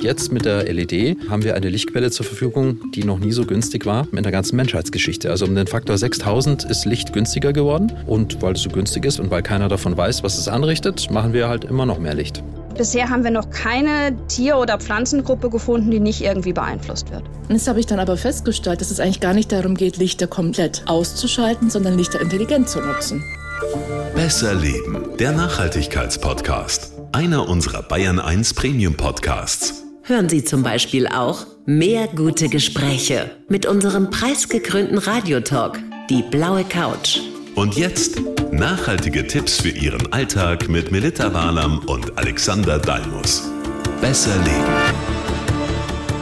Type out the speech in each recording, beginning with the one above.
Jetzt mit der LED haben wir eine Lichtquelle zur Verfügung, die noch nie so günstig war in der ganzen Menschheitsgeschichte. Also um den Faktor 6000 ist Licht günstiger geworden. Und weil es so günstig ist und weil keiner davon weiß, was es anrichtet, machen wir halt immer noch mehr Licht. Bisher haben wir noch keine Tier- oder Pflanzengruppe gefunden, die nicht irgendwie beeinflusst wird. Und jetzt habe ich dann aber festgestellt, dass es eigentlich gar nicht darum geht, Lichter komplett auszuschalten, sondern Lichter intelligent zu nutzen. Besser Leben, der Nachhaltigkeitspodcast. Einer unserer Bayern 1 Premium Podcasts. Hören Sie zum Beispiel auch mehr gute Gespräche mit unserem preisgekrönten Radiotalk, die blaue Couch. Und jetzt nachhaltige Tipps für Ihren Alltag mit Melita Walam und Alexander Dalmus. Besser leben.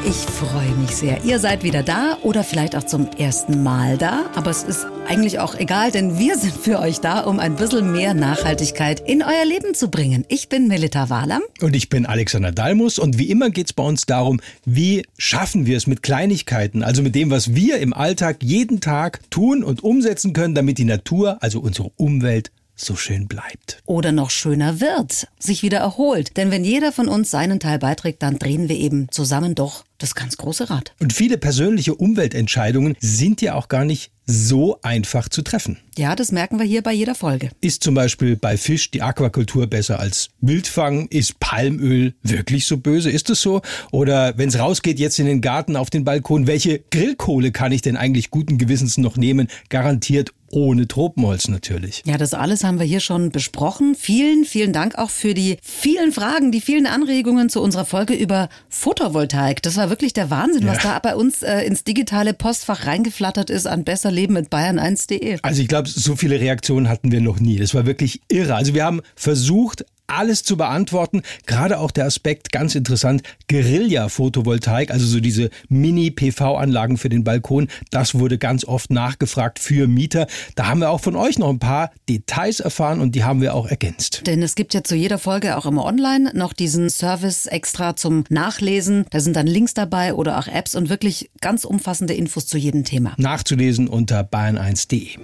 Ich freue mich sehr. Ihr seid wieder da oder vielleicht auch zum ersten Mal da. Aber es ist eigentlich auch egal, denn wir sind für euch da, um ein bisschen mehr Nachhaltigkeit in euer Leben zu bringen. Ich bin Melita Wahlam. Und ich bin Alexander Dalmus. Und wie immer geht es bei uns darum, wie schaffen wir es mit Kleinigkeiten, also mit dem, was wir im Alltag jeden Tag tun und umsetzen können, damit die Natur, also unsere Umwelt, so schön bleibt. Oder noch schöner wird, sich wieder erholt. Denn wenn jeder von uns seinen Teil beiträgt, dann drehen wir eben zusammen doch das ganz große Rad. Und viele persönliche Umweltentscheidungen sind ja auch gar nicht so einfach zu treffen. Ja, das merken wir hier bei jeder Folge. Ist zum Beispiel bei Fisch die Aquakultur besser als Wildfang? Ist Palmöl wirklich so böse? Ist es so? Oder wenn es rausgeht jetzt in den Garten auf den Balkon, welche Grillkohle kann ich denn eigentlich guten Gewissens noch nehmen? Garantiert ohne Tropenholz natürlich. Ja, das alles haben wir hier schon besprochen. Vielen, vielen Dank auch für die vielen Fragen, die vielen Anregungen zu unserer Folge über Photovoltaik. Das war wirklich der Wahnsinn, ja. was da bei uns äh, ins digitale Postfach reingeflattert ist an besserleben mit bayern1.de. Also ich glaube, so viele Reaktionen hatten wir noch nie. Das war wirklich irre. Also wir haben versucht, alles zu beantworten. Gerade auch der Aspekt, ganz interessant, Guerilla-Photovoltaik, also so diese Mini-PV-Anlagen für den Balkon. Das wurde ganz oft nachgefragt für Mieter. Da haben wir auch von euch noch ein paar Details erfahren und die haben wir auch ergänzt. Denn es gibt ja zu jeder Folge auch immer online noch diesen Service extra zum Nachlesen. Da sind dann Links dabei oder auch Apps und wirklich ganz umfassende Infos zu jedem Thema. Nachzulesen unter bayern1.de.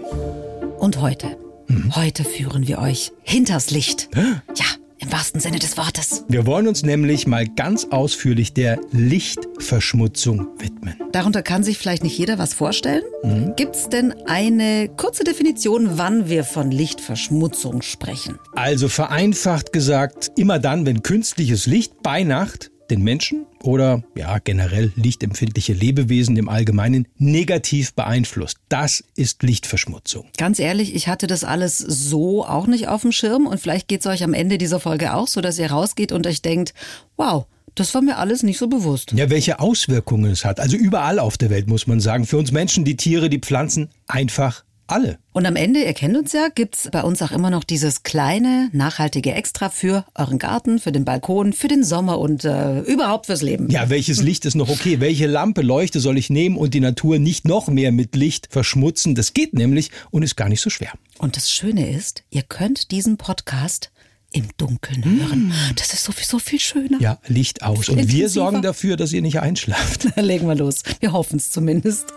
Und heute Mhm. Heute führen wir euch hinters Licht. Ja, im wahrsten Sinne des Wortes. Wir wollen uns nämlich mal ganz ausführlich der Lichtverschmutzung widmen. Darunter kann sich vielleicht nicht jeder was vorstellen. Mhm. Gibt es denn eine kurze Definition, wann wir von Lichtverschmutzung sprechen? Also vereinfacht gesagt, immer dann, wenn künstliches Licht bei Nacht den Menschen oder ja generell lichtempfindliche Lebewesen im Allgemeinen negativ beeinflusst. Das ist Lichtverschmutzung. Ganz ehrlich, ich hatte das alles so auch nicht auf dem Schirm und vielleicht geht es euch am Ende dieser Folge auch so, dass ihr rausgeht und euch denkt, wow, das war mir alles nicht so bewusst. Ja, welche Auswirkungen es hat. Also überall auf der Welt muss man sagen. Für uns Menschen, die Tiere, die Pflanzen, einfach alle. Und am Ende, ihr kennt uns ja, gibt's bei uns auch immer noch dieses kleine, nachhaltige Extra für euren Garten, für den Balkon, für den Sommer und äh, überhaupt fürs Leben. Ja, welches Licht ist noch okay? Welche Lampe, Leuchte soll ich nehmen und die Natur nicht noch mehr mit Licht verschmutzen? Das geht nämlich und ist gar nicht so schwer. Und das Schöne ist, ihr könnt diesen Podcast im Dunkeln hören. Mm. Das ist sowieso viel schöner. Ja, Licht aus. Und wir sorgen dafür, dass ihr nicht einschlaft. Legen wir los. Wir hoffen es zumindest.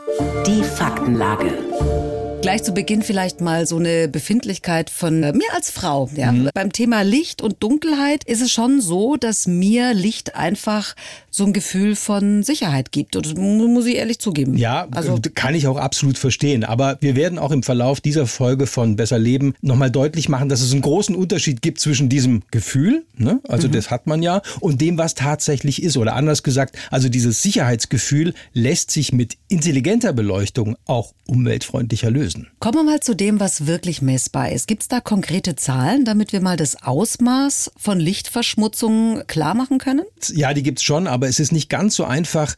Die Faktenlage. Gleich zu Beginn vielleicht mal so eine Befindlichkeit von äh, mir als Frau. Ja. Mhm. Beim Thema Licht und Dunkelheit ist es schon so, dass mir Licht einfach so ein Gefühl von Sicherheit gibt. Und das muss ich ehrlich zugeben. Ja, also kann ich auch absolut verstehen. Aber wir werden auch im Verlauf dieser Folge von Besser Leben nochmal deutlich machen, dass es einen großen Unterschied gibt zwischen diesem Gefühl, ne? also mhm. das hat man ja, und dem, was tatsächlich ist. Oder anders gesagt, also dieses Sicherheitsgefühl lässt sich mit intelligenter Beleuchtung auch umweltfreundlicher lösen lösen. Kommen wir mal zu dem, was wirklich messbar ist. Gibt es da konkrete Zahlen, damit wir mal das Ausmaß von Lichtverschmutzung klar machen können? Ja, die gibt es schon, aber es ist nicht ganz so einfach,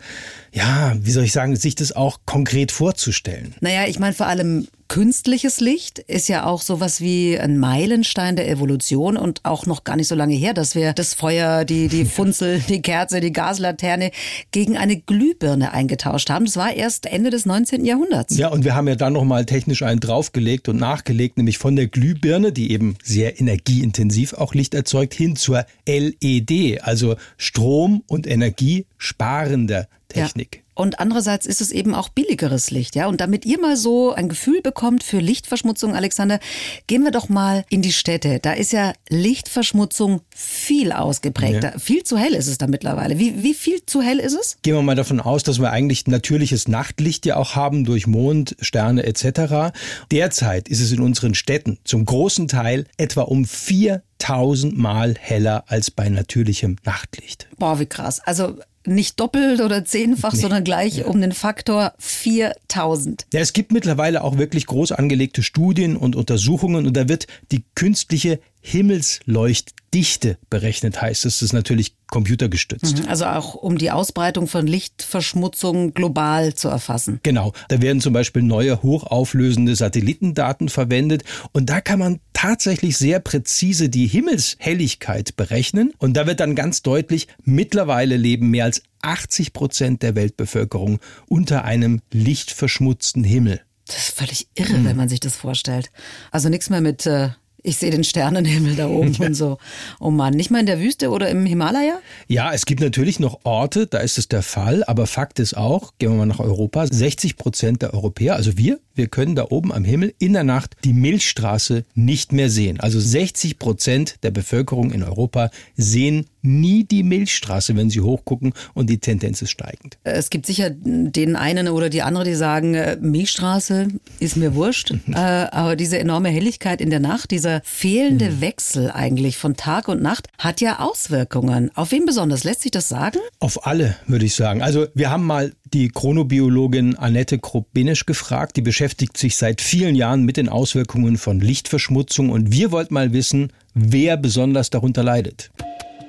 ja, wie soll ich sagen, sich das auch konkret vorzustellen. Naja, ich meine vor allem künstliches Licht ist ja auch sowas wie ein Meilenstein der Evolution und auch noch gar nicht so lange her, dass wir das Feuer, die, die Funzel, die Kerze, die Gaslaterne gegen eine Glühbirne eingetauscht haben. Das war erst Ende des 19. Jahrhunderts. Ja, und wir haben ja dann nochmal technisch einen draufgelegt und nachgelegt, nämlich von der Glühbirne, die eben sehr energieintensiv auch Licht erzeugt, hin zur LED, also Strom- und Energiesparender Technik. Ja. Und andererseits ist es eben auch billigeres Licht, ja. Und damit ihr mal so ein Gefühl bekommt für Lichtverschmutzung, Alexander, gehen wir doch mal in die Städte. Da ist ja Lichtverschmutzung viel ausgeprägter. Ja. Viel zu hell ist es da mittlerweile. Wie, wie viel zu hell ist es? Gehen wir mal davon aus, dass wir eigentlich natürliches Nachtlicht ja auch haben durch Mond, Sterne etc. Derzeit ist es in unseren Städten zum großen Teil etwa um vier tausendmal heller als bei natürlichem Nachtlicht. Boah, wie krass. Also nicht doppelt oder zehnfach, nee. sondern gleich um den Faktor 4000. Ja, es gibt mittlerweile auch wirklich groß angelegte Studien und Untersuchungen und da wird die künstliche Himmelsleuchtdichte berechnet, heißt es. Das ist natürlich computergestützt. Mhm, also auch um die Ausbreitung von Lichtverschmutzung global zu erfassen. Genau. Da werden zum Beispiel neue hochauflösende Satellitendaten verwendet und da kann man tatsächlich sehr präzise die Himmelshelligkeit berechnen und da wird dann ganz deutlich, mittlerweile leben mehr als 80 Prozent der Weltbevölkerung unter einem lichtverschmutzten Himmel. Das ist völlig irre, mhm. wenn man sich das vorstellt. Also nichts mehr mit äh, ich sehe den Sternenhimmel da oben und so. Oh Mann, nicht mal in der Wüste oder im Himalaya? Ja, es gibt natürlich noch Orte, da ist es der Fall, aber Fakt ist auch, gehen wir mal nach Europa, 60 Prozent der Europäer, also wir, wir können da oben am Himmel in der Nacht die Milchstraße nicht mehr sehen. Also 60 Prozent der Bevölkerung in Europa sehen nie die Milchstraße, wenn sie hochgucken und die Tendenz ist steigend. Es gibt sicher den einen oder die andere, die sagen, äh, Milchstraße ist mir wurscht, äh, aber diese enorme Helligkeit in der Nacht, dieser fehlende mhm. Wechsel eigentlich von Tag und Nacht hat ja Auswirkungen. Auf wen besonders? Lässt sich das sagen? Auf alle, würde ich sagen. Also wir haben mal die Chronobiologin Annette Krupp-Binisch gefragt. Die beschäftigt sich seit vielen Jahren mit den Auswirkungen von Lichtverschmutzung und wir wollten mal wissen, wer besonders darunter leidet.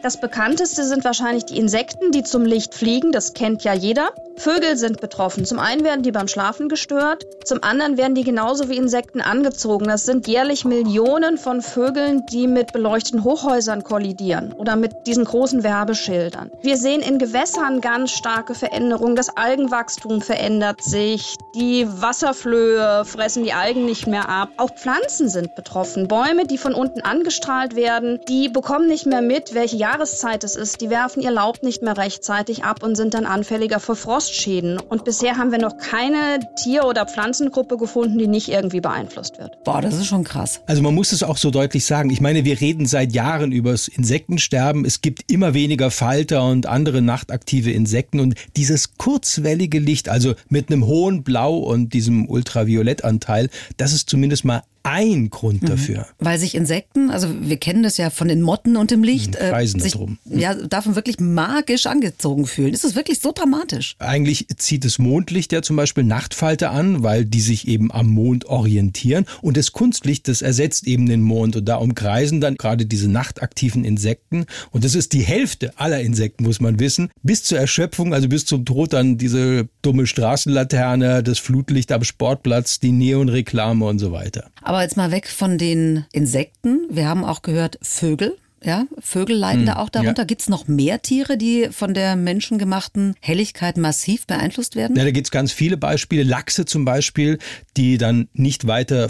Das bekannteste sind wahrscheinlich die Insekten, die zum Licht fliegen. Das kennt ja jeder. Vögel sind betroffen. Zum einen werden die beim Schlafen gestört, zum anderen werden die genauso wie Insekten angezogen. Das sind jährlich Millionen von Vögeln, die mit beleuchteten Hochhäusern kollidieren oder mit diesen großen Werbeschildern. Wir sehen in Gewässern ganz starke Veränderungen. Das Algenwachstum verändert sich. Die Wasserflöhe fressen die Algen nicht mehr ab. Auch Pflanzen sind betroffen. Bäume, die von unten angestrahlt werden, die bekommen nicht mehr mit, welche Jahreszeit es ist. Die werfen ihr Laub nicht mehr rechtzeitig ab und sind dann anfälliger für Frost. Frostschäden. Und bisher haben wir noch keine Tier- oder Pflanzengruppe gefunden, die nicht irgendwie beeinflusst wird. Boah, das ist schon krass. Also man muss es auch so deutlich sagen. Ich meine, wir reden seit Jahren über das Insektensterben. Es gibt immer weniger Falter und andere nachtaktive Insekten. Und dieses kurzwellige Licht, also mit einem hohen Blau und diesem Ultraviolettanteil, das ist zumindest mal ein Grund mhm. dafür. Weil sich Insekten, also wir kennen das ja von den Motten und dem Licht, mhm, äh, sich, drum. ja, davon wirklich magisch angezogen fühlen. Ist es wirklich so dramatisch? Eigentlich zieht das Mondlicht ja zum Beispiel Nachtfalter an, weil die sich eben am Mond orientieren. Und das Kunstlicht, das ersetzt eben den Mond. Und da umkreisen dann gerade diese nachtaktiven Insekten. Und das ist die Hälfte aller Insekten, muss man wissen. Bis zur Erschöpfung, also bis zum Tod dann diese dumme Straßenlaterne, das Flutlicht am Sportplatz, die Neonreklame und so weiter. Aber jetzt mal weg von den Insekten. Wir haben auch gehört, Vögel. Ja, Vögel leiden hm, da auch darunter. Ja. Gibt es noch mehr Tiere, die von der menschengemachten Helligkeit massiv beeinflusst werden? Ja, da gibt es ganz viele Beispiele. Lachse zum Beispiel, die dann nicht weiter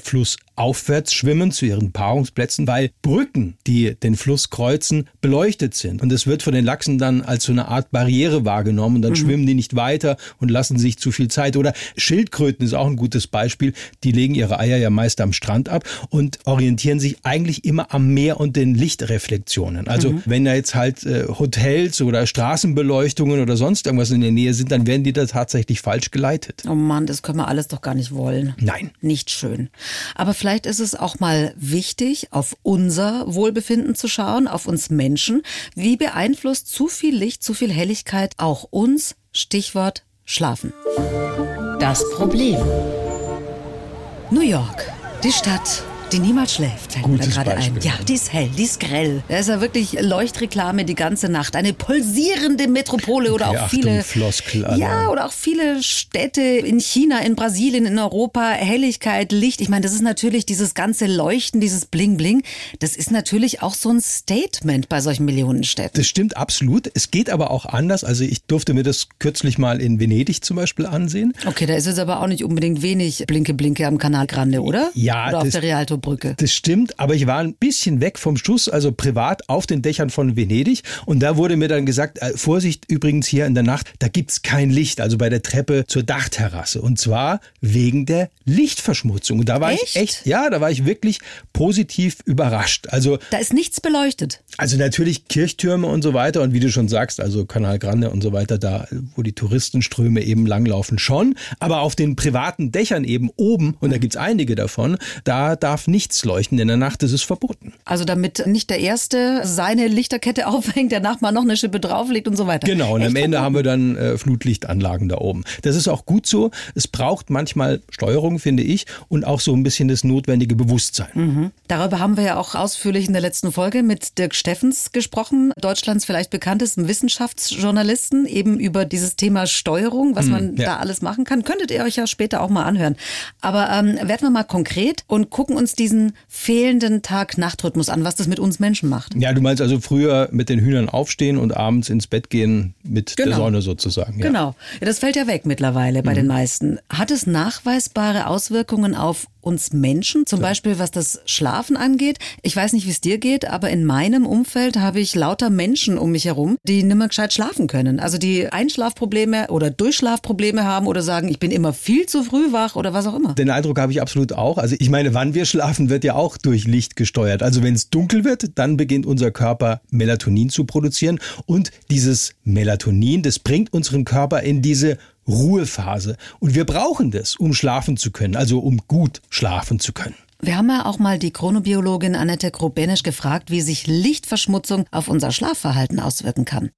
flussaufwärts schwimmen zu ihren Paarungsplätzen, weil Brücken, die den Fluss kreuzen, beleuchtet sind. Und es wird von den Lachsen dann als so eine Art Barriere wahrgenommen. Und dann mhm. schwimmen die nicht weiter und lassen sich zu viel Zeit. Oder Schildkröten ist auch ein gutes Beispiel. Die legen ihre Eier ja meist am Strand ab und orientieren sich eigentlich immer am Meer und den Lichtreflexionen. Also mhm. wenn da jetzt halt äh, Hotels oder Straßenbeleuchtungen oder sonst irgendwas in der Nähe sind, dann werden die da tatsächlich falsch geleitet. Oh Mann, das können wir alles doch gar nicht wollen. Nein. Nicht schön. Aber vielleicht ist es auch mal wichtig, auf unser Wohlbefinden zu schauen, auf uns Menschen. Wie beeinflusst zu viel Licht, zu viel Helligkeit auch uns? Stichwort Schlafen. Das Problem. New York, die Stadt die niemals schläft, fällt Gutes mir gerade ein. Ja, die ist hell, die ist grell. Da ist ja wirklich Leuchtreklame die ganze Nacht. Eine pulsierende Metropole oder okay, auch viele. Achtung, Floskel, ja, oder auch viele Städte in China, in Brasilien, in Europa. Helligkeit, Licht. Ich meine, das ist natürlich dieses ganze Leuchten, dieses Bling Bling. Das ist natürlich auch so ein Statement bei solchen Millionenstädten. Das stimmt absolut. Es geht aber auch anders. Also ich durfte mir das kürzlich mal in Venedig zum Beispiel ansehen. Okay, da ist es aber auch nicht unbedingt wenig Blinke Blinke am Kanal Grande, oder? Ja. Oder auf der Rialto Brücke. Das stimmt, aber ich war ein bisschen weg vom Schuss, also privat auf den Dächern von Venedig. Und da wurde mir dann gesagt, äh, Vorsicht übrigens hier in der Nacht, da gibt's kein Licht, also bei der Treppe zur Dachterrasse. Und zwar wegen der Lichtverschmutzung. Und da war Echt? ich echt, ja, da war ich wirklich positiv überrascht. Also Da ist nichts beleuchtet. also natürlich Kirchtürme und so weiter und wie du schon sagst, also Canal Grande und so weiter, da wo die Touristenströme eben langlaufen schon, aber auf den privaten Dächern eben oben, und da gibt's einige davon, da darf nichts leuchten, in der Nacht ist es verboten. Also damit nicht der Erste seine Lichterkette aufhängt, der Nachbar noch eine Schippe drauflegt und so weiter. Genau, und Echt am Ende haben wir dann äh, Flutlichtanlagen da oben. Das ist auch gut so. Es braucht manchmal Steuerung, finde ich, und auch so ein bisschen das notwendige Bewusstsein. Darüber haben wir ja auch ausführlich in der letzten Folge mit Dirk Steffens gesprochen, Deutschlands vielleicht bekanntesten Wissenschaftsjournalisten, eben über dieses Thema Steuerung, was man ja. da alles machen kann. Könntet ihr euch ja später auch mal anhören. Aber ähm, werden wir mal konkret und gucken uns diesen fehlenden Tag-Nacht-Rhythmus an, was das mit uns Menschen macht. Ja, du meinst also früher mit den Hühnern aufstehen und abends ins Bett gehen mit der Genau. Sonne sozusagen. Ja. Genau. Ja, das fällt ja weg mittlerweile bei den meisten. Hat es nachweisbare Auswirkungen auf uns Menschen, zum Beispiel was das Schlafen angeht? Ich weiß nicht, wie es dir geht, aber in meinem Umfeld habe ich lauter Menschen um mich herum, die nimmer gescheit schlafen können. Also die Einschlafprobleme oder Durchschlafprobleme haben oder sagen, ich bin immer viel zu früh wach oder was auch immer. Den Eindruck habe ich absolut auch. Also ich meine, wann wir schlafen, wird ja auch durch Licht gesteuert. Also wenn es dunkel wird, dann beginnt unser Körper Melatonin zu produzieren. Und dieses Melatonin, das bringt unseren Körper in diese Ruhephase. Und wir brauchen das, um schlafen zu können, also um gut schlafen zu können. Wir haben ja auch mal die Chronobiologin Annette Grobenisch gefragt, wie sich Lichtverschmutzung auf unser Schlafverhalten auswirken kann.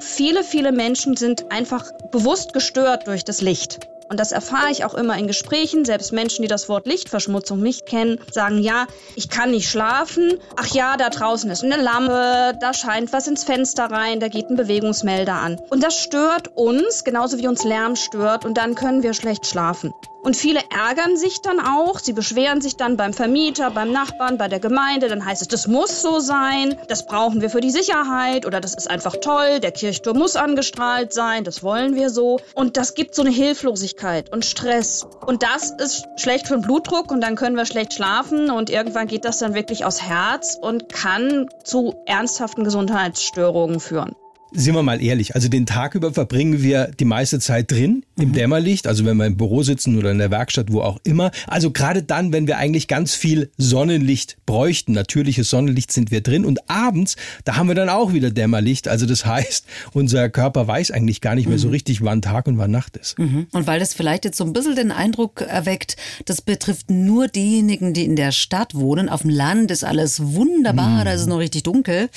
Viele, viele Menschen sind einfach bewusst gestört durch das Licht. Und das erfahre ich auch immer in Gesprächen. Selbst Menschen, die das Wort Lichtverschmutzung nicht kennen, sagen, ja, ich kann nicht schlafen. Ach ja, da draußen ist eine Lampe, da scheint was ins Fenster rein, da geht ein Bewegungsmelder an. Und das stört uns, genauso wie uns Lärm stört. Und dann können wir schlecht schlafen. Und viele ärgern sich dann auch. Sie beschweren sich dann beim Vermieter, beim Nachbarn, bei der Gemeinde. Dann heißt es, das muss so sein. Das brauchen wir für die Sicherheit. Oder das ist einfach toll. Der Kirchturm muss angestrahlt sein. Das wollen wir so. Und das gibt so eine Hilflosigkeit und Stress. Und das ist schlecht für den Blutdruck. Und dann können wir schlecht schlafen. Und irgendwann geht das dann wirklich aufs Herz und kann zu ernsthaften Gesundheitsstörungen führen. Sind wir mal ehrlich, also den Tag über verbringen wir die meiste Zeit drin, im Dämmerlicht, also wenn wir im Büro sitzen oder in der Werkstatt, wo auch immer. Also gerade dann, wenn wir eigentlich ganz viel Sonnenlicht bräuchten, natürliches Sonnenlicht sind wir drin und abends, da haben wir dann auch wieder Dämmerlicht. Also das heißt, unser Körper weiß eigentlich gar nicht mehr so richtig, wann Tag und wann Nacht ist. Und weil das vielleicht jetzt so ein bisschen den Eindruck erweckt, das betrifft nur diejenigen, die in der Stadt wohnen. Auf dem Land ist alles wunderbar, da ist es noch richtig dunkel.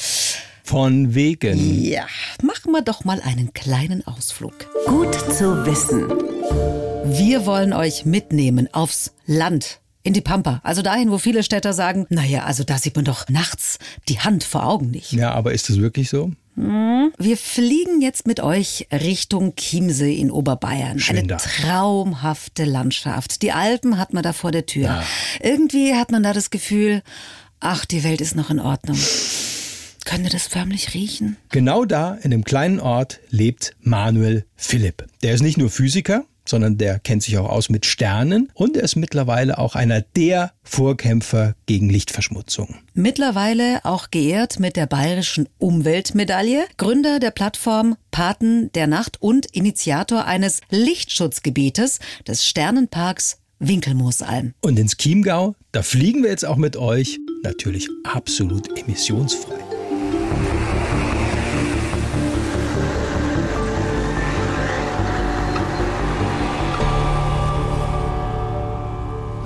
Von wegen. Ja, machen wir doch mal einen kleinen Ausflug. Gut zu wissen. Wir wollen euch mitnehmen aufs Land. In die Pampa, also dahin, wo viele Städter sagen, naja, also da sieht man doch nachts die Hand vor Augen nicht. Ja, aber ist das wirklich so? Wir fliegen jetzt mit euch Richtung Chiemsee in Oberbayern. Schön Eine traumhafte Landschaft. Die Alpen hat man da vor der Tür. Irgendwie hat man da das Gefühl, ach, die Welt ist noch in Ordnung. Könnt ihr das förmlich riechen? Genau da, in dem kleinen Ort, lebt Manuel Philipp. Der ist nicht nur Physiker, sondern der kennt sich auch aus mit Sternen und er ist mittlerweile auch einer der Vorkämpfer gegen Lichtverschmutzung. Mittlerweile auch geehrt mit der Bayerischen Umweltmedaille, Gründer der Plattform Paten der Nacht und Initiator eines Lichtschutzgebietes des Sternenparks Winkelmoosalm. Und ins Chiemgau, da fliegen wir jetzt auch mit euch, natürlich absolut emissionsfrei.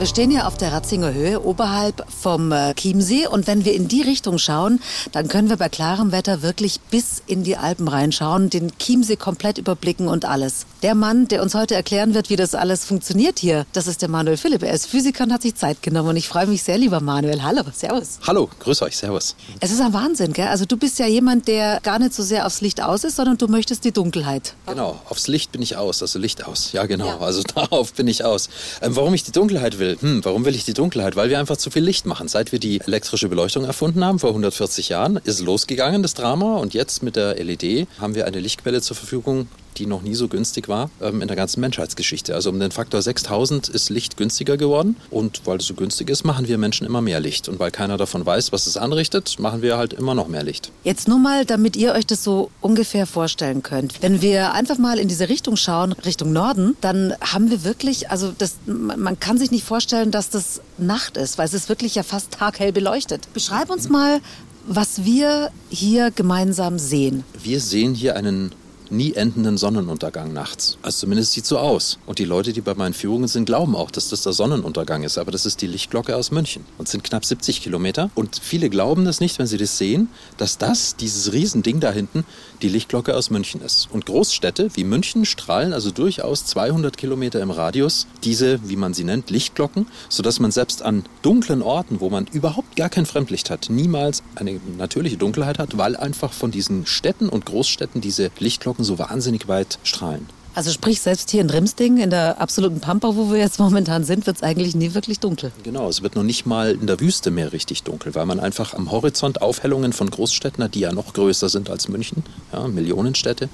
Wir stehen hier auf der Ratzinger Höhe oberhalb vom äh, Chiemsee und wenn wir in die Richtung schauen, dann können wir bei klarem Wetter wirklich bis in die Alpen reinschauen, den Chiemsee komplett überblicken und alles. Der Mann, der uns heute erklären wird, wie das alles funktioniert hier, das ist der Manuel Philipp. Er ist Physiker und hat sich Zeit genommen und ich freue mich sehr, lieber Manuel. Hallo, servus. Hallo, grüß euch, servus. Es ist ein Wahnsinn, gell? Also du bist ja jemand, der gar nicht so sehr aufs Licht aus ist, sondern du möchtest die Dunkelheit. Genau, aufs Licht bin ich aus, also Licht aus. Ja, genau, also darauf bin ich aus. Ähm, warum ich die Dunkelheit will? Hm, warum will ich die Dunkelheit? Weil wir einfach zu viel Licht machen. Seit wir die elektrische Beleuchtung erfunden haben, vor 140 Jahren, ist losgegangen, das Drama. Und jetzt mit der LED haben wir eine Lichtquelle zur Verfügung, die noch nie so günstig war ähm, in der ganzen Menschheitsgeschichte. Also um den Faktor 6000 ist Licht günstiger geworden und weil es so günstig ist, machen wir Menschen immer mehr Licht. Und weil keiner davon weiß, was es anrichtet, machen wir halt immer noch mehr Licht. Jetzt nur mal, damit ihr euch das so ungefähr vorstellen könnt. Wenn wir einfach mal in diese Richtung schauen, Richtung Norden, dann haben wir wirklich, also das, man kann sich nicht vorstellen, dass das Nacht ist, weil es ist wirklich ja fast taghell beleuchtet. Beschreib uns mal, was wir hier gemeinsam sehen. Wir sehen hier einen nie endenden Sonnenuntergang nachts. Also zumindest sieht so aus. Und die Leute, die bei meinen Führungen sind, glauben auch, dass das der Sonnenuntergang ist. Aber das ist die Lichtglocke aus München und sind knapp 70 Kilometer. Und viele glauben das nicht, wenn sie das sehen, dass das, dieses Riesending da hinten, die Lichtglocke aus München ist. Und Großstädte wie München strahlen also durchaus 200 Kilometer im Radius diese, wie man sie nennt, Lichtglocken, sodass man selbst an dunklen Orten, wo man überhaupt gar kein Fremdlicht hat, niemals eine natürliche Dunkelheit hat, weil einfach von diesen Städten und Großstädten diese Lichtglocken Wolken so wahnsinnig weit strahlen. Also sprich, selbst hier in Rimsding, in der absoluten Pampa, wo wir jetzt momentan sind, wird es eigentlich nie wirklich dunkel. Genau, es wird noch nicht mal in der Wüste mehr richtig dunkel, weil man einfach am Horizont Aufhellungen von Großstädten hat, die ja noch größer sind als München, ja, Millionenstädte,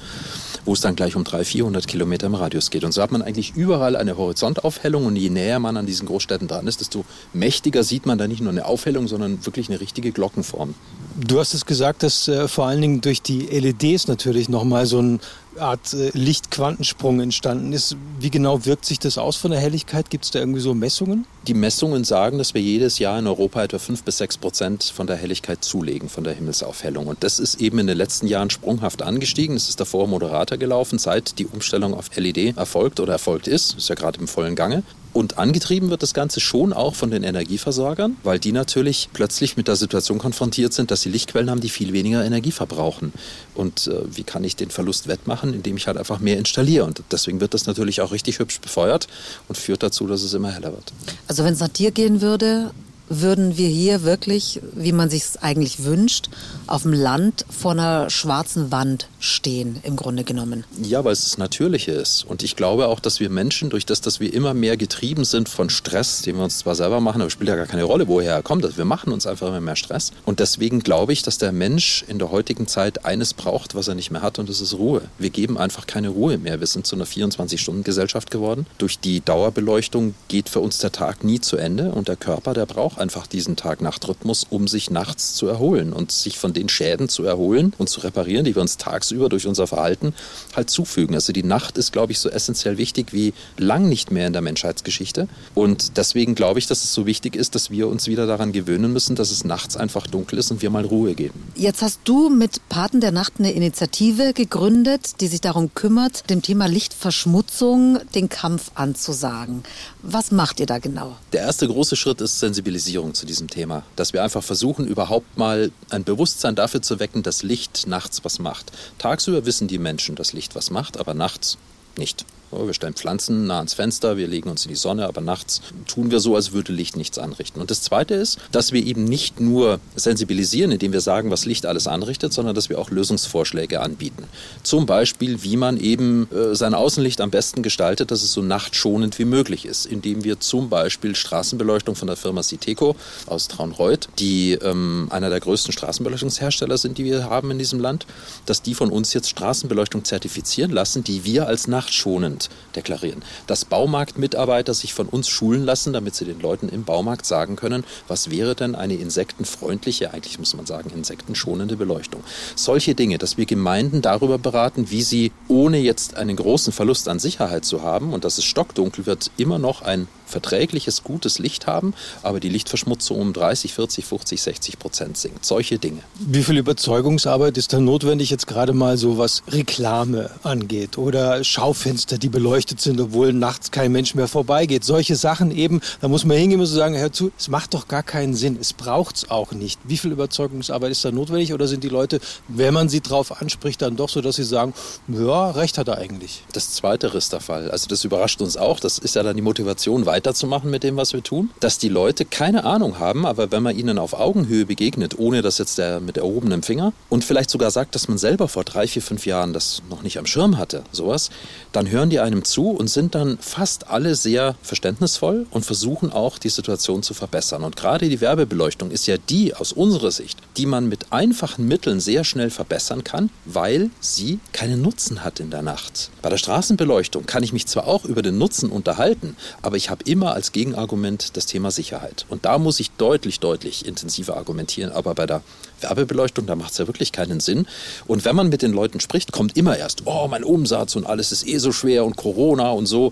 wo es dann gleich um 300, 400 Kilometer im Radius geht. Und so hat man eigentlich überall eine Horizontaufhellung und je näher man an diesen Großstädten dran ist, desto mächtiger sieht man da nicht nur eine Aufhellung, sondern wirklich eine richtige Glockenform. Du hast es gesagt, dass äh, vor allen Dingen durch die LEDs natürlich nochmal so ein Art äh, Lichtquantensprung entstanden ist. Wie genau wirkt sich das aus von der Helligkeit? Gibt es da irgendwie so Messungen? Die Messungen sagen, dass wir jedes Jahr in Europa etwa 5 bis 6 Prozent von der Helligkeit zulegen, von der Himmelsaufhellung. Und das ist eben in den letzten Jahren sprunghaft angestiegen. Es ist davor moderater gelaufen, seit die Umstellung auf LED erfolgt oder erfolgt ist. Ist ja gerade im vollen Gange. Und angetrieben wird das Ganze schon auch von den Energieversorgern, weil die natürlich plötzlich mit der Situation konfrontiert sind, dass sie Lichtquellen haben, die viel weniger Energie verbrauchen. Und äh, wie kann ich den Verlust wettmachen, indem ich halt einfach mehr installiere? Und deswegen wird das natürlich auch richtig hübsch befeuert und führt dazu, dass es immer heller wird. Also wenn es nach dir gehen würde, würden wir hier wirklich, wie man sich es eigentlich wünscht, auf dem Land vor einer schwarzen Wand stehen, im Grunde genommen. Ja, weil es das Natürliche ist. Und ich glaube auch, dass wir Menschen, durch das, dass wir immer mehr getrieben sind von Stress, den wir uns zwar selber machen, aber spielt ja gar keine Rolle, woher er kommt. Wir machen uns einfach immer mehr Stress. Und deswegen glaube ich, dass der Mensch in der heutigen Zeit eines braucht, was er nicht mehr hat, und das ist Ruhe. Wir geben einfach keine Ruhe mehr. Wir sind zu einer 24-Stunden-Gesellschaft geworden. Durch die Dauerbeleuchtung geht für uns der Tag nie zu Ende und der Körper, der braucht einfach diesen Tag-Nacht-Rhythmus, um sich nachts zu erholen und sich von den Schäden zu erholen und zu reparieren, die wir uns tagsüber durch unser Verhalten halt zufügen. Also die Nacht ist, glaube ich, so essentiell wichtig wie lang nicht mehr in der Menschheitsgeschichte. Und deswegen glaube ich, dass es so wichtig ist, dass wir uns wieder daran gewöhnen müssen, dass es nachts einfach dunkel ist und wir mal Ruhe geben. Jetzt hast du mit Paten der Nacht eine Initiative gegründet, die sich darum kümmert, dem Thema Lichtverschmutzung den Kampf anzusagen. Was macht ihr da genau? Der erste große Schritt ist Sensibilisierung. Sensibilisierung zu diesem Thema. Dass wir einfach versuchen, überhaupt mal ein Bewusstsein dafür zu wecken, dass Licht nachts was macht. Tagsüber wissen die Menschen, dass Licht was macht, aber nachts nicht. Wir stellen Pflanzen nah ans Fenster, wir legen uns in die Sonne, aber nachts tun wir so, als würde Licht nichts anrichten. Und das Zweite ist, dass wir eben nicht nur sensibilisieren, indem wir sagen, was Licht alles anrichtet, sondern dass wir auch Lösungsvorschläge anbieten. Zum Beispiel, wie man eben äh, sein Außenlicht am besten gestaltet, dass es so nachtschonend wie möglich ist, indem wir zum Beispiel Straßenbeleuchtung von der Firma Siteco aus Traunreuth, die ähm, einer der größten Straßenbeleuchtungshersteller sind, die wir haben in diesem Land, dass die von uns jetzt Straßenbeleuchtung zertifizieren lassen, die wir als nachtschonend Prozent deklarieren. Dass Baumarktmitarbeiter sich von uns schulen lassen, damit sie den Leuten im Baumarkt sagen können, was wäre denn eine insektenfreundliche, eigentlich muss man sagen, insektenschonende Beleuchtung. Solche Dinge, dass wir Gemeinden darüber beraten, wie sie, ohne jetzt einen großen Verlust an Sicherheit zu haben und dass es stockdunkel wird, immer noch ein verträgliches, gutes Licht haben, aber die Lichtverschmutzung um 30, 40, 50, 60 Prozent sinkt. Solche Dinge. Wie viel Überzeugungsarbeit ist da notwendig, jetzt gerade mal so was Reklame angeht oder Schaufenster, die beleuchtet sind, obwohl nachts kein Mensch mehr vorbeigeht? Solche Sachen eben, da muss man hingehen und sagen, hör zu, es macht doch gar keinen Sinn, es braucht es auch nicht. Wie viel Überzeugungsarbeit ist da notwendig oder sind die Leute, wenn man sie drauf anspricht, dann doch so, dass sie sagen, ja, recht hat er eigentlich? Das Zweite ist der Fall. Also das überrascht uns auch. Das ist ja dann die Motivation, weiter weiterzumachen mit dem, was wir tun. Dass die Leute keine Ahnung haben, aber wenn man ihnen auf Augenhöhe begegnet, ohne dass jetzt der mit erhobenem Finger und vielleicht sogar sagt, dass man selber vor drei, vier, fünf Jahren das noch nicht am Schirm hatte, sowas, dann hören die einem zu und sind dann fast alle sehr verständnisvoll und versuchen auch die Situation zu verbessern. Und gerade die Werbebeleuchtung ist ja die aus unserer Sicht, die man mit einfachen Mitteln sehr schnell verbessern kann, weil sie keinen Nutzen hat in der Nacht. Bei der Straßenbeleuchtung kann ich mich zwar auch über den Nutzen unterhalten, aber ich habe immer als Gegenargument das Thema Sicherheit. Und da muss ich deutlich, deutlich intensiver argumentieren. Aber bei der Werbebeleuchtung, da macht es ja wirklich keinen Sinn. Und wenn man mit den Leuten spricht, kommt immer erst, oh, mein Umsatz und alles ist eh so schwer und Corona und so.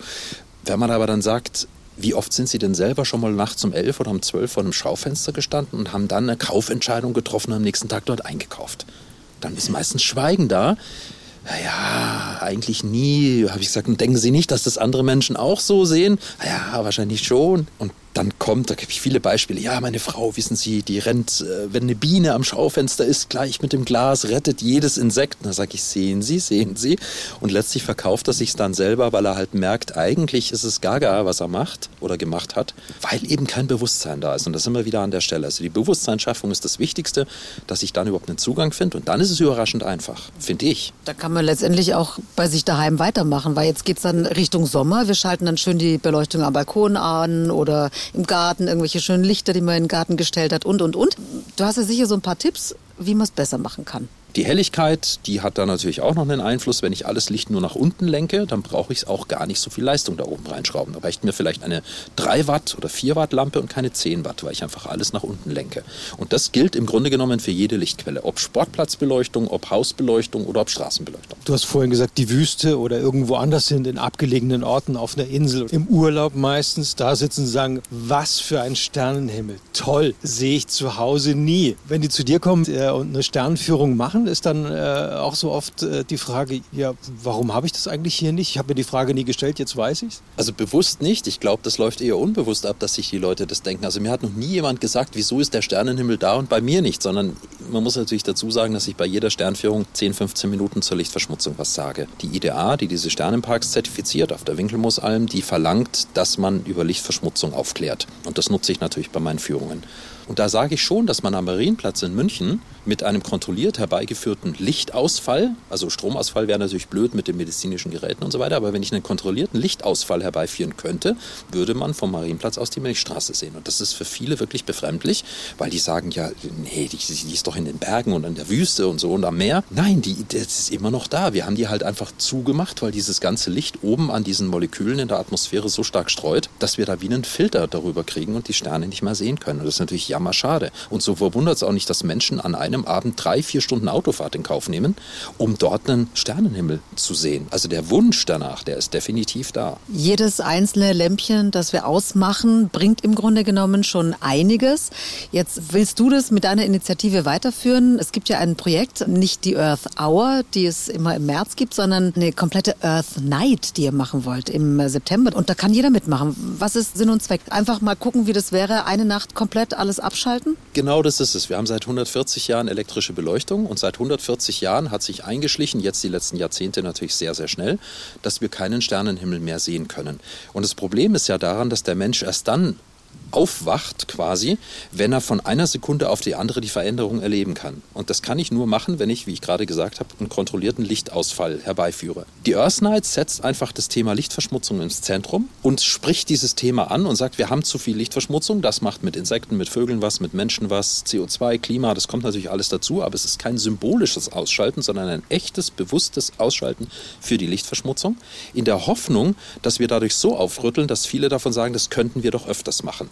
Wenn man aber dann sagt, wie oft sind Sie denn selber schon mal nachts um elf oder um zwölf vor einem Schaufenster gestanden und haben dann eine Kaufentscheidung getroffen und am nächsten Tag dort eingekauft? Dann ist meistens Schweigen da. Ja, eigentlich nie. Habe ich gesagt, und denken Sie nicht, dass das andere Menschen auch so sehen? Ja, wahrscheinlich schon. Und dann kommt, da gibt ich viele Beispiele. Ja, meine Frau, wissen Sie, die rennt, äh, wenn eine Biene am Schaufenster ist, gleich mit dem Glas, rettet jedes Insekt. Da sage ich, sehen Sie, sehen Sie. Und letztlich verkauft er sich dann selber, weil er halt merkt, eigentlich ist es gaga, was er macht oder gemacht hat, weil eben kein Bewusstsein da ist. Und das sind wir wieder an der Stelle. Also die Bewusstseinsschaffung ist das Wichtigste, dass ich dann überhaupt einen Zugang finde. Und dann ist es überraschend einfach, finde ich. Da kann man letztendlich auch bei sich daheim weitermachen, weil jetzt geht es dann Richtung Sommer. Wir schalten dann schön die Beleuchtung am Balkon an oder im Garten, irgendwelche schönen Lichter, die man in den Garten gestellt hat und, und, und. Du hast ja sicher so ein paar Tipps, wie man es besser machen kann. Die Helligkeit, die hat da natürlich auch noch einen Einfluss. Wenn ich alles Licht nur nach unten lenke, dann brauche ich auch gar nicht so viel Leistung da oben reinschrauben. Da reicht mir vielleicht eine 3 Watt oder 4 Watt Lampe und keine 10 Watt, weil ich einfach alles nach unten lenke. Und das gilt im Grunde genommen für jede Lichtquelle. Ob Sportplatzbeleuchtung, ob Hausbeleuchtung oder ob Straßenbeleuchtung. Du hast vorhin gesagt, die Wüste oder irgendwo anders sind, in abgelegenen Orten auf einer Insel, im Urlaub meistens, da sitzen und sagen, was für ein Sternenhimmel. Toll, sehe ich zu Hause nie. Wenn die zu dir kommen äh, und eine Sternenführung machen, ist dann äh, auch so oft äh, die Frage, ja, warum habe ich das eigentlich hier nicht? Ich habe mir die Frage nie gestellt, jetzt weiß ich es. Also bewusst nicht. Ich glaube, das läuft eher unbewusst ab, dass sich die Leute das denken. Also mir hat noch nie jemand gesagt, wieso ist der Sternenhimmel da und bei mir nicht, sondern man muss natürlich dazu sagen, dass ich bei jeder Sternführung 10, 15 Minuten zur Lichtverschmutzung was sage. Die IDA, die diese Sternenparks zertifiziert auf der Winkelmoosalm, die verlangt, dass man über Lichtverschmutzung aufklärt. Und das nutze ich natürlich bei meinen Führungen. Und da sage ich schon, dass man am Marienplatz in München mit einem kontrolliert herbeigeführten Lichtausfall, also Stromausfall wäre natürlich blöd mit den medizinischen Geräten und so weiter, aber wenn ich einen kontrollierten Lichtausfall herbeiführen könnte, würde man vom Marienplatz aus die Milchstraße sehen. Und das ist für viele wirklich befremdlich, weil die sagen ja, nee, die, die ist doch in den Bergen und in der Wüste und so und am Meer. Nein, die, das ist immer noch da. Wir haben die halt einfach zugemacht, weil dieses ganze Licht oben an diesen Molekülen in der Atmosphäre so stark streut, dass wir da wie einen Filter darüber kriegen und die Sterne nicht mehr sehen können. Und das ist natürlich jammerschade. Und so verwundert es auch nicht, dass Menschen an einem Abend drei, vier Stunden Autofahrt in Kauf nehmen, um dort einen Sternenhimmel zu sehen. Also der Wunsch danach, der ist definitiv da. Jedes einzelne Lämpchen, das wir ausmachen, bringt im Grunde genommen schon einiges. Jetzt willst du das mit deiner Initiative weiterführen. Es gibt ja ein Projekt, nicht die Earth Hour, die es immer im März gibt, sondern eine komplette Earth Night, die ihr machen wollt im September. Und da kann jeder mitmachen. Was ist Sinn und Zweck? Einfach mal gucken, wie das wäre, eine Nacht komplett alles abschalten? Genau das ist es. Wir haben seit 140 Jahren elektrische Beleuchtung und seit 140 Jahren hat sich eingeschlichen, jetzt die letzten Jahrzehnte natürlich sehr, sehr schnell, dass wir keinen Sternenhimmel mehr sehen können. Und das Problem ist ja daran, dass der Mensch erst dann aufwacht quasi, wenn er von einer Sekunde auf die andere die Veränderung erleben kann. Und das kann ich nur machen, wenn ich, wie ich gerade gesagt habe, einen kontrollierten Lichtausfall herbeiführe. Die Earth Night setzt einfach das Thema Lichtverschmutzung ins Zentrum und spricht dieses Thema an und sagt, wir haben zu viel Lichtverschmutzung, das macht mit Insekten, mit Vögeln was, mit Menschen was, CO2, Klima, das kommt natürlich alles dazu, aber es ist kein symbolisches Ausschalten, sondern ein echtes, bewusstes Ausschalten für die Lichtverschmutzung, in der Hoffnung, dass wir dadurch so aufrütteln, dass viele davon sagen, das könnten wir doch öfters machen.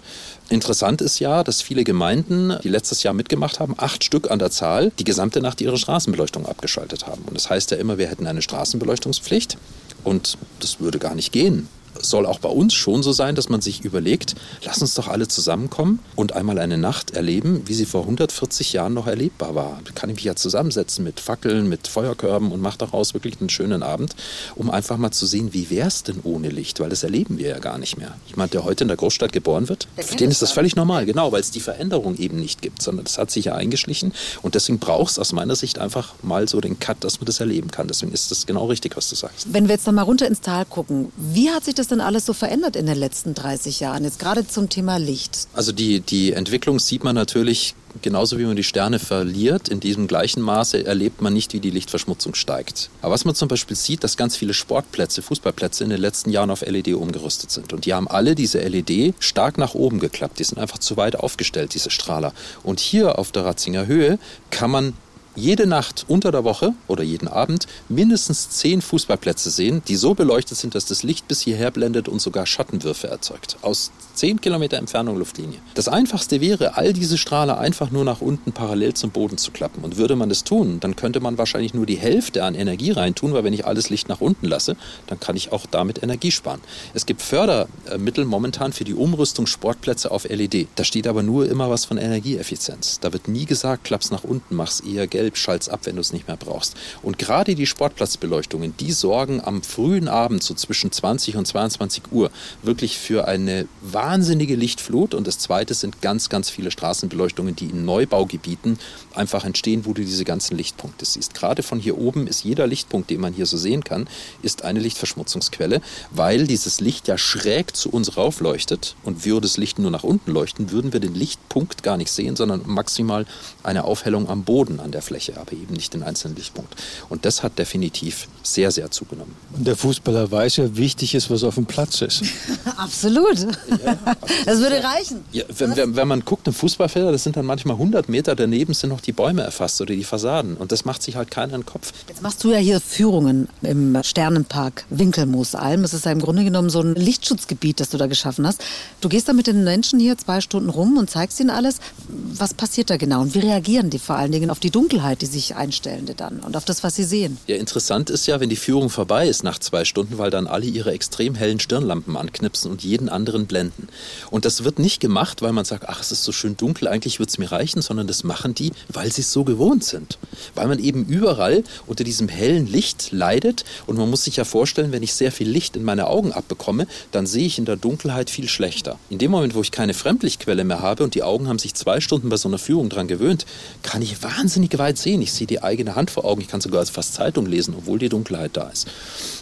Interessant ist ja, dass viele Gemeinden, die letztes Jahr mitgemacht haben, acht Stück an der Zahl, die gesamte Nacht ihre Straßenbeleuchtung abgeschaltet haben. Und das heißt ja immer, wir hätten eine Straßenbeleuchtungspflicht. Und das würde gar nicht gehen soll auch bei uns schon so sein, dass man sich überlegt, lass uns doch alle zusammenkommen und einmal eine Nacht erleben, wie sie vor 140 Jahren noch erlebbar war. Da kann ich mich ja zusammensetzen mit Fackeln, mit Feuerkörben und mache daraus wirklich einen schönen Abend, um einfach mal zu sehen, wie wäre es denn ohne Licht, weil das erleben wir ja gar nicht mehr. Jemand, der heute in der Großstadt geboren wird, für den ist das völlig normal, genau, weil es die Veränderung eben nicht gibt, sondern das hat sich ja eingeschlichen und deswegen braucht es aus meiner Sicht einfach mal so den Cut, dass man das erleben kann. Deswegen ist das genau richtig, was du sagst. Wenn wir jetzt noch mal runter ins Tal gucken, wie hat sich das denn alles so verändert in den letzten 30 Jahren, jetzt gerade zum Thema Licht? Also die, die Entwicklung sieht man natürlich genauso wie man die Sterne verliert, in diesem gleichen Maße erlebt man nicht, wie die Lichtverschmutzung steigt. Aber was man zum Beispiel sieht, dass ganz viele Sportplätze, Fußballplätze in den letzten Jahren auf LED umgerüstet sind. Und die haben alle diese LED stark nach oben geklappt. Die sind einfach zu weit aufgestellt, diese Strahler. Und hier auf der Ratzinger Höhe kann man jede Nacht unter der Woche oder jeden Abend mindestens zehn Fußballplätze sehen, die so beleuchtet sind, dass das Licht bis hierher blendet und sogar Schattenwürfe erzeugt. Aus zehn Kilometer Entfernung Luftlinie. Das einfachste wäre, all diese Strahler einfach nur nach unten parallel zum Boden zu klappen. Und würde man das tun, dann könnte man wahrscheinlich nur die Hälfte an Energie reintun, weil wenn ich alles Licht nach unten lasse, dann kann ich auch damit Energie sparen. Es gibt Fördermittel momentan für die Umrüstung Sportplätze auf LED. Da steht aber nur immer was von Energieeffizienz. Da wird nie gesagt, klapp's nach unten, mach's eher gelb gelb, schalt's ab, wenn du es nicht mehr brauchst. Und gerade die Sportplatzbeleuchtungen, die sorgen am frühen Abend, so zwischen 20 und 22 Uhr, wirklich für eine wahnsinnige Lichtflut. Und das Zweite sind ganz, ganz viele Straßenbeleuchtungen, die in Neubaugebieten einfach entstehen, wo du diese ganzen Lichtpunkte siehst. Gerade von hier oben ist jeder Lichtpunkt, den man hier so sehen kann, ist eine Lichtverschmutzungsquelle, weil dieses Licht ja schräg zu uns raufleuchtet und würde das Licht nur nach unten leuchten, würden wir den Lichtpunkt gar nicht sehen, sondern maximal eine Aufhellung am Boden an der Fläche. Fläche, aber eben nicht den einzelnen Lichtpunkt. Und das hat definitiv sehr, sehr zugenommen. Und der Fußballer weiß ja, wichtig ist, was auf dem Platz ist. Absolut. Ja, das würde reichen. Ja, wenn, wenn, wenn, man guckt, im Fußballfelder, das sind dann manchmal 100 Meter daneben sind noch die Bäume erfasst oder die Fassaden. Und das macht sich halt keiner in den Kopf. Jetzt machst du ja hier Führungen im Sternenpark Winkelmoosalm. Es ist ja im Grunde genommen so ein Lichtschutzgebiet, das du da geschaffen hast. Du gehst da mit den Menschen hier zwei Stunden rum und zeigst ihnen alles. Was passiert da genau und wie reagieren die vor allen Dingen auf die Dunkelheit? Dunkelheit, die sich einstellende dann und auf das, was sie sehen. Ja, interessant ist ja, wenn die Führung vorbei ist nach zwei Stunden, weil dann alle ihre extrem hellen Stirnlampen anknipsen und jeden anderen blenden. Und das wird nicht gemacht, weil man sagt, ach, es ist so schön dunkel, eigentlich wird es mir reichen, sondern das machen die, weil sie es so gewohnt sind. Weil man eben überall unter diesem hellen Licht leidet und man muss sich ja vorstellen, wenn ich sehr viel Licht in meine Augen abbekomme, dann sehe ich in der Dunkelheit viel schlechter. In dem Moment, wo ich keine Fremdlichtquelle mehr habe und die Augen haben sich zwei Stunden bei so einer Führung dran gewöhnt, kann ich wahnsinnig weit Dunkelheit sehen. Ich sehe die eigene Hand vor Augen. Ich kann sogar als fast Zeitung lesen, obwohl die Dunkelheit da ist.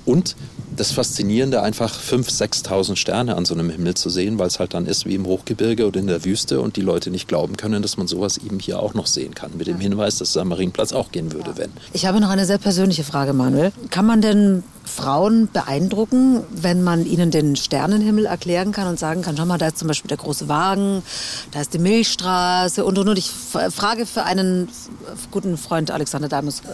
Und das Faszinierende, einfach 5.000, 6.000 Sterne an so einem Himmel zu sehen, weil es halt dann ist wie im Hochgebirge oder in der Wüste und die Leute nicht glauben können, dass man sowas eben hier auch noch sehen kann. Mit dem Hinweis, dass es am Marienplatz auch gehen würde, wenn. Ich habe noch eine sehr persönliche Frage, Manuel. Kann man denn Frauen beeindrucken, wenn man ihnen den Sternenhimmel erklären kann und sagen kann, schau mal, da ist zum Beispiel der große Wagen, da ist die Milchstraße und und und. Ich frage für einen guten Freund Alexander Damus.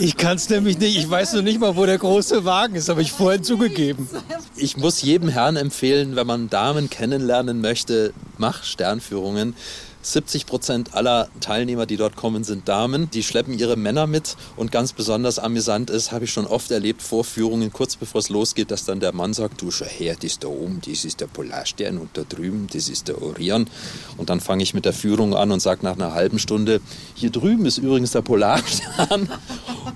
Ich kann es nämlich nicht. Ich weiß noch nicht mal, wo der große Wagen ist, habe ich vorhin zugegeben. Ich muss jedem Herrn empfehlen, wenn man Damen kennenlernen möchte, mach Sternführungen. 70 Prozent aller Teilnehmer, die dort kommen, sind Damen. Die schleppen ihre Männer mit. Und ganz besonders amüsant ist, habe ich schon oft erlebt, Vorführungen, kurz bevor es losgeht, dass dann der Mann sagt, du schau her, das ist da oben, das ist der Polarstern und da drüben, das ist der Orion. Und dann fange ich mit der Führung an und sage nach einer halben Stunde, hier drüben ist übrigens der Polarstern.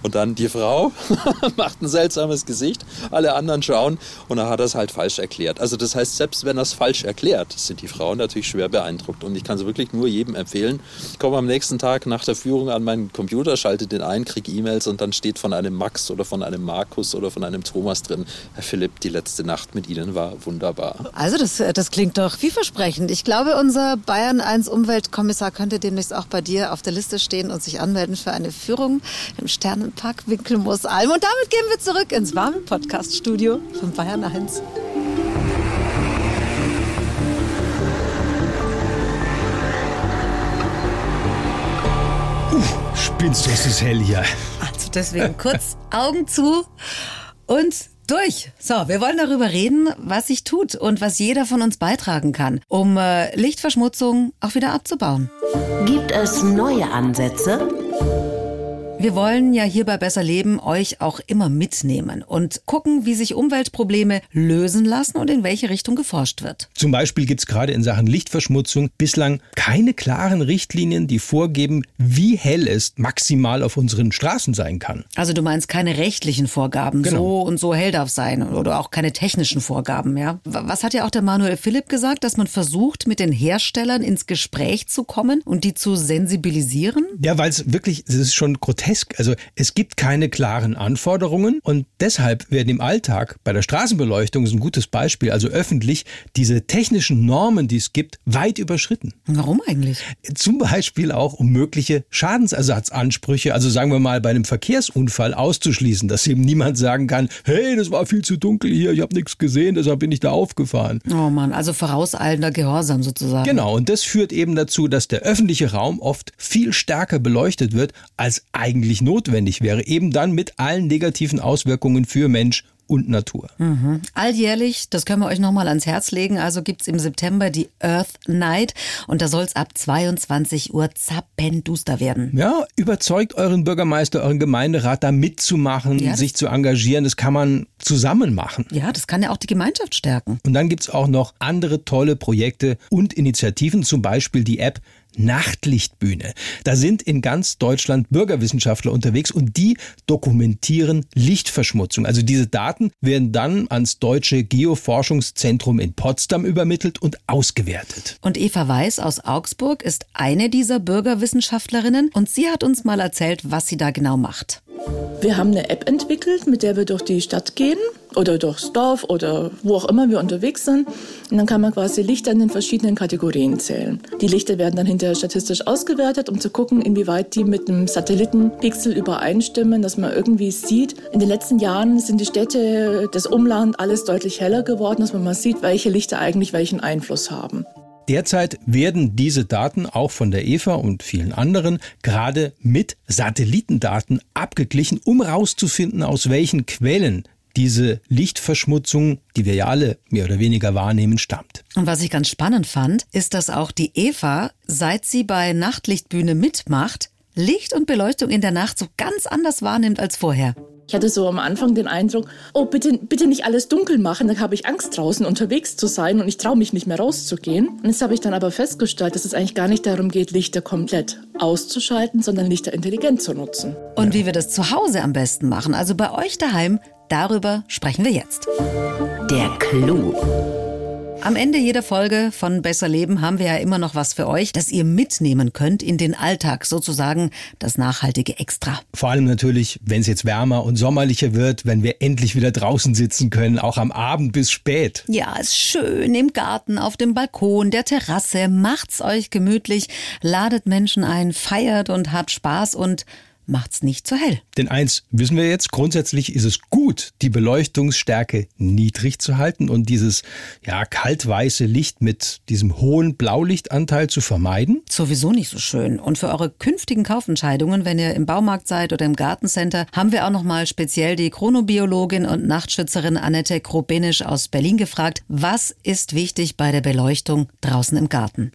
Und dann die Frau macht ein seltsames Gesicht, alle anderen schauen und dann hat er es halt falsch erklärt. Also das heißt, selbst wenn er es falsch erklärt, sind die Frauen natürlich schwer beeindruckt. Und ich kann es wirklich nur jedem empfehlen. Ich komme am nächsten Tag nach der Führung an meinen Computer, schalte den ein, kriege E-Mails und dann steht von einem Max oder von einem Markus oder von einem Thomas drin, Herr Philipp, die letzte Nacht mit Ihnen war wunderbar. Also das, das klingt doch vielversprechend. Ich glaube, unser Bayern 1 Umweltkommissar könnte demnächst auch bei dir auf der Liste stehen und sich anmelden für eine Führung im Sternenpark Winkelmoos-Alm. Und damit gehen wir zurück ins warme Podcast-Studio von Bayern 1. Spinnst es ist hell hier. Also deswegen kurz Augen zu und durch. So, wir wollen darüber reden, was sich tut und was jeder von uns beitragen kann, um äh, Lichtverschmutzung auch wieder abzubauen. Gibt es neue Ansätze? Wir wollen ja hier bei Besser Leben euch auch immer mitnehmen und gucken, wie sich Umweltprobleme lösen lassen und in welche Richtung geforscht wird. Zum Beispiel gibt es gerade in Sachen Lichtverschmutzung bislang keine klaren Richtlinien, die vorgeben, wie hell es maximal auf unseren Straßen sein kann. Also du meinst keine rechtlichen Vorgaben, Genau. so und so hell darf sein oder auch keine technischen Vorgaben, ja? Was hat ja auch der Manuel Philipp gesagt, dass man versucht, mit den Herstellern ins Gespräch zu kommen und die zu sensibilisieren? Ja, weil es wirklich, es ist schon grotesk grotesk. Also es gibt keine klaren Anforderungen und deshalb werden im Alltag bei der Straßenbeleuchtung ist ein gutes Beispiel, also öffentlich diese technischen Normen, die es gibt, weit überschritten. Warum eigentlich? Zum Beispiel auch um mögliche Schadensersatzansprüche, also sagen wir mal bei einem Verkehrsunfall auszuschließen, dass eben niemand sagen kann, hey, das war viel zu dunkel hier, ich habe nichts gesehen, deshalb bin ich da aufgefahren. Oh Mann, also vorauseilender Gehorsam sozusagen. Genau, und das führt eben dazu, dass der öffentliche Raum oft viel stärker beleuchtet wird, als eigentlich notwendig wäre, eben dann mit allen negativen Auswirkungen für Mensch und Natur. Mhm. Alljährlich, das können wir euch nochmal ans Herz legen, also gibt's im September die Earth Night und da soll's ab 22 Uhr zappenduster werden. Ja, überzeugt euren Bürgermeister, euren Gemeinderat da mitzumachen, Ja, sich zu engagieren. Das kann man zusammen machen. Ja, das kann ja auch die Gemeinschaft stärken. Und dann gibt's auch noch andere tolle Projekte und Initiativen, zum Beispiel die App Nachtlichtbühne. Da sind in ganz Deutschland Bürgerwissenschaftler unterwegs und die dokumentieren Lichtverschmutzung. Also diese Daten werden dann ans Deutsche Geoforschungszentrum in Potsdam übermittelt und ausgewertet. Und Eva Weiß aus Augsburg ist eine dieser Bürgerwissenschaftlerinnen und sie hat uns mal erzählt, was sie da genau macht. Wir haben eine App entwickelt, mit der wir durch die Stadt gehen oder durchs Dorf oder wo auch immer wir unterwegs sind. Und dann kann man quasi Lichter in den verschiedenen Kategorien zählen. Die Lichter werden dann hinterher statistisch ausgewertet, um zu gucken, inwieweit die mit einem Satellitenpixel übereinstimmen, dass man irgendwie sieht. In den letzten Jahren sind die Städte, das Umland, alles deutlich heller geworden, dass man mal sieht, welche Lichter eigentlich welchen Einfluss haben. Derzeit werden diese Daten auch von der EVA und vielen anderen gerade mit Satellitendaten abgeglichen, um herauszufinden, aus welchen Quellen diese Lichtverschmutzung, die wir ja alle mehr oder weniger wahrnehmen, stammt. Und was ich ganz spannend fand, ist, dass auch die Eva, seit sie bei Nachtlichtbühne mitmacht, Licht und Beleuchtung in der Nacht so ganz anders wahrnimmt als vorher. Ich hatte so am Anfang den Eindruck, oh, bitte, bitte nicht alles dunkel machen, dann habe ich Angst draußen unterwegs zu sein und ich traue mich nicht mehr rauszugehen. Und jetzt habe ich dann aber festgestellt, dass es eigentlich gar nicht darum geht, Lichter komplett auszuschalten, sondern Lichter intelligent zu nutzen. Und wie wir das zu Hause am besten machen, also bei euch daheim, darüber sprechen wir jetzt. Der Clou. Am Ende jeder Folge von Besser Leben haben wir ja immer noch was für euch, das ihr mitnehmen könnt in den Alltag, sozusagen das nachhaltige Extra. Vor allem natürlich, wenn es jetzt wärmer und sommerlicher wird, wenn wir endlich wieder draußen sitzen können, auch am Abend bis spät. Ja, ist schön im Garten, auf dem Balkon, der Terrasse, macht's euch gemütlich, ladet Menschen ein, feiert und habt Spaß und macht's nicht zu hell. Denn eins wissen wir jetzt, grundsätzlich ist es gut, die Beleuchtungsstärke niedrig zu halten und dieses ja, kaltweiße Licht mit diesem hohen Blaulichtanteil zu vermeiden. Sowieso nicht so schön. Und für eure künftigen Kaufentscheidungen, wenn ihr im Baumarkt seid oder im Gartencenter, haben wir auch nochmal speziell die Chronobiologin und Nachtschützerin Annette Krobenisch aus Berlin gefragt, was ist wichtig bei der Beleuchtung draußen im Garten?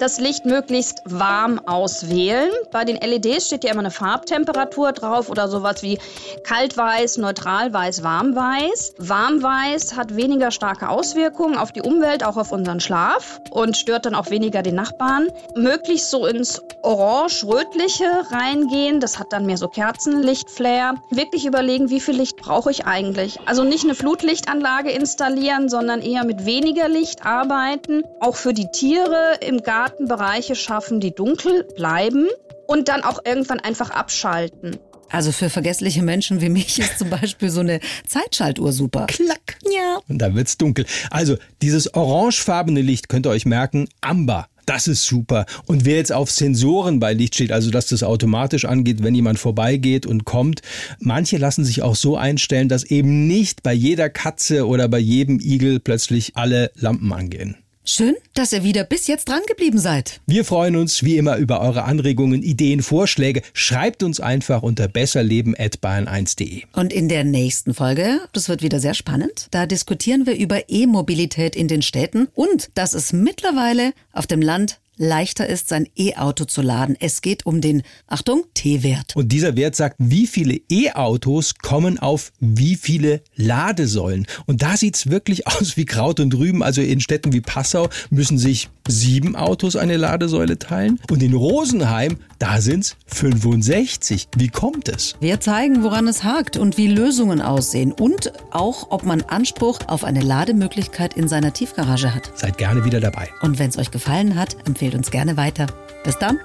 Das Licht möglichst warm auswählen. Bei den LEDs steht ja immer eine Farbtemperatur drauf oder sowas wie kaltweiß, neutralweiß, warmweiß. Warmweiß hat weniger starke Auswirkungen auf die Umwelt, auch auf unseren Schlaf und stört dann auch weniger den Nachbarn. Möglichst so ins orange-rötliche reingehen, das hat dann mehr so Kerzenlichtflair. Wirklich überlegen, wie viel Licht brauche ich eigentlich. Also nicht eine Flutlichtanlage installieren, sondern eher mit weniger Licht arbeiten. Auch für die Tiere im Garten Bereiche schaffen, die dunkel bleiben und dann auch irgendwann einfach abschalten. Also für vergessliche Menschen wie mich ist zum Beispiel so eine Zeitschaltuhr super. Klack. Ja. Und da wird's dunkel. Also dieses orangefarbene Licht könnt ihr euch merken, Amber. Das ist super. Und wer jetzt auf Sensoren bei Licht steht, also dass das automatisch angeht, wenn jemand vorbeigeht und kommt, manche lassen sich auch so einstellen, dass eben nicht bei jeder Katze oder bei jedem Igel plötzlich alle Lampen angehen. Schön, dass ihr wieder bis jetzt dran geblieben seid. Wir freuen uns wie immer über eure Anregungen, Ideen, Vorschläge. Schreibt uns einfach unter besserleben.bayern1.de. Und in der nächsten Folge, das wird wieder sehr spannend, da diskutieren wir über E-Mobilität in den Städten und dass es mittlerweile auf dem Land leichter ist, sein E-Auto zu laden. Es geht um den, Achtung, T-Wert. Und dieser Wert sagt, wie viele E-Autos kommen auf wie viele Ladesäulen. Und da sieht's wirklich aus wie Kraut und Rüben. Also in Städten wie Passau müssen sich sieben Autos eine Ladesäule teilen. Und in Rosenheim, da sind's 65. Wie kommt es? Wir zeigen, woran es hakt und wie Lösungen aussehen und auch, ob man Anspruch auf eine Lademöglichkeit in seiner Tiefgarage hat. Seid gerne wieder dabei. Und wenn es euch gefallen hat, empfehlt uns gerne weiter. Bis dann.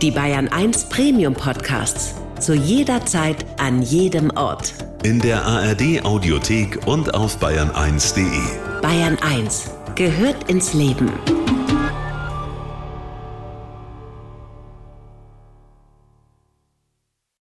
Die Bayern 1 Premium Podcasts. Zu jeder Zeit, an jedem Ort. In der ARD Audiothek und auf bayern1.de. Bayern 1 gehört ins Leben.